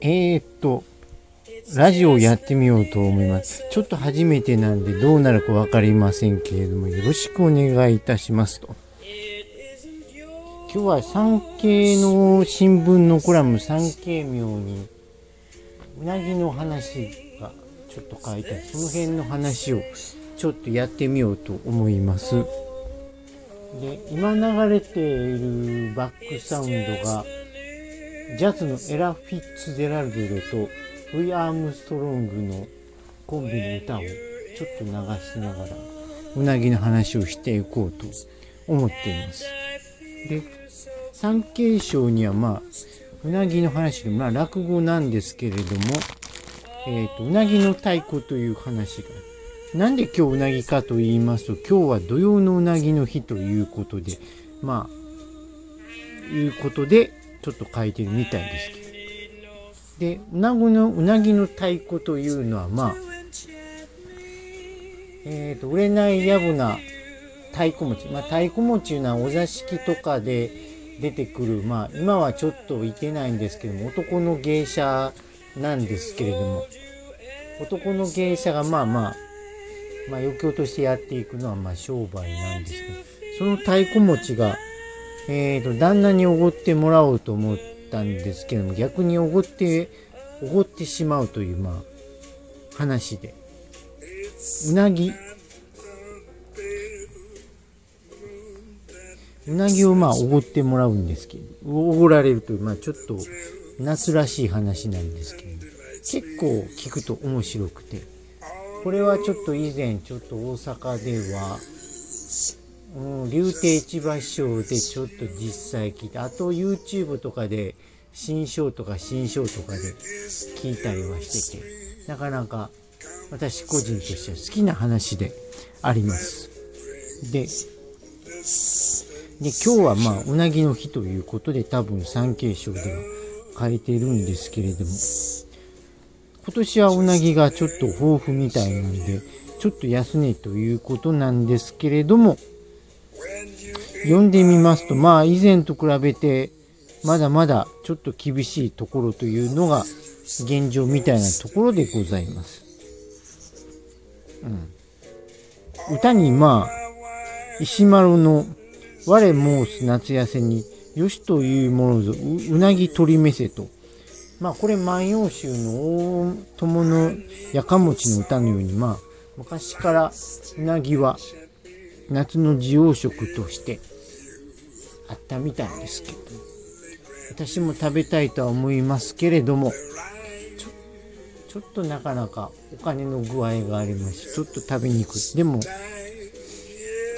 えー、っと、ラジオをやってみようと思います。ちょっと初めてなんでどうなるか分かりませんけれども、よろしくお願いいたしますと。今日は産経の新聞のコラム産経名に、うなぎの話がちょっと書いてある、その辺の話をちょっとやってみようと思います。で、今流れているバックサウンドが、ジャズのエラ・フィッツゼラルドとルイ・アームストロングのコンビの歌をちょっと流しながらうなぎの話をしていこうと思っています。で、産経省にはまあ、うなぎの話で、まあ落語なんですけれども、えっ、ー、と、うなぎの太鼓という話が。なんで今日うなぎかと言いますと、今日は土曜のうなぎの日ということで、まあ、いうことで、ちょっと書いてみたいですけど。で、うなぎの、うなぎの太鼓というのは、まあ、えっ、ー、と、売れないやぶな太鼓持ち。まあ、太鼓持ちいうのはお座敷とかで出てくる、まあ、今はちょっといてないんですけども、男の芸者なんですけれども、男の芸者がまあまあ、まあ余興としてやっていくのはまあ商売なんですけど、その太鼓持ちが、え、ー、と、旦那におごってもらおうと思ったんですけども、逆におごって、おごってしまうという、まあ、話で。うなぎ。うなぎをまあ、おごってもらうんですけど、おごられるという、まあ、ちょっと、夏らしい話なんですけど、結構聞くと面白くて、これはちょっと以前、ちょっと大阪では、うん、竜亭市場ショーでちょっと実際聞いて、あと YouTube とかで新章とか新章とかで聞いたりはしてて、なかなか私個人としては好きな話であります。で、で今日はまあうなぎの日ということで多分産経省では書いてるんですけれども、今年はうなぎがちょっと豊富みたいなんで、ちょっと安値ということなんですけれども、読んでみますと、まあ以前と比べて、まだまだちょっと厳しいところというのが現状みたいなところでございます。うん。歌にまあ、石丸の我申す夏痩せによしというものぞうなぎ取りめせと。まあこれ万葉集の大友のやかもちの歌のようにまあ昔からうなぎは夏の滋養食としてあったみたいですけど、私も食べたいとは思いますけれども、ちょちょっとなかなかお金の具合がありますし、ちょっと食べにくい。でも、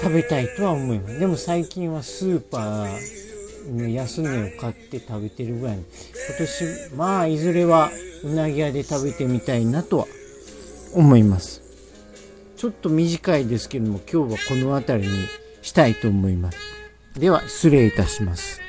食べたいとは思います。でも最近はスーパーの安値を買って食べてるぐらい。今年、まあ、いずれはうなぎ屋で食べてみたいなとは思います。ちょっと短いですけども、今日はこの辺りにしたいと思います。では、失礼いたします。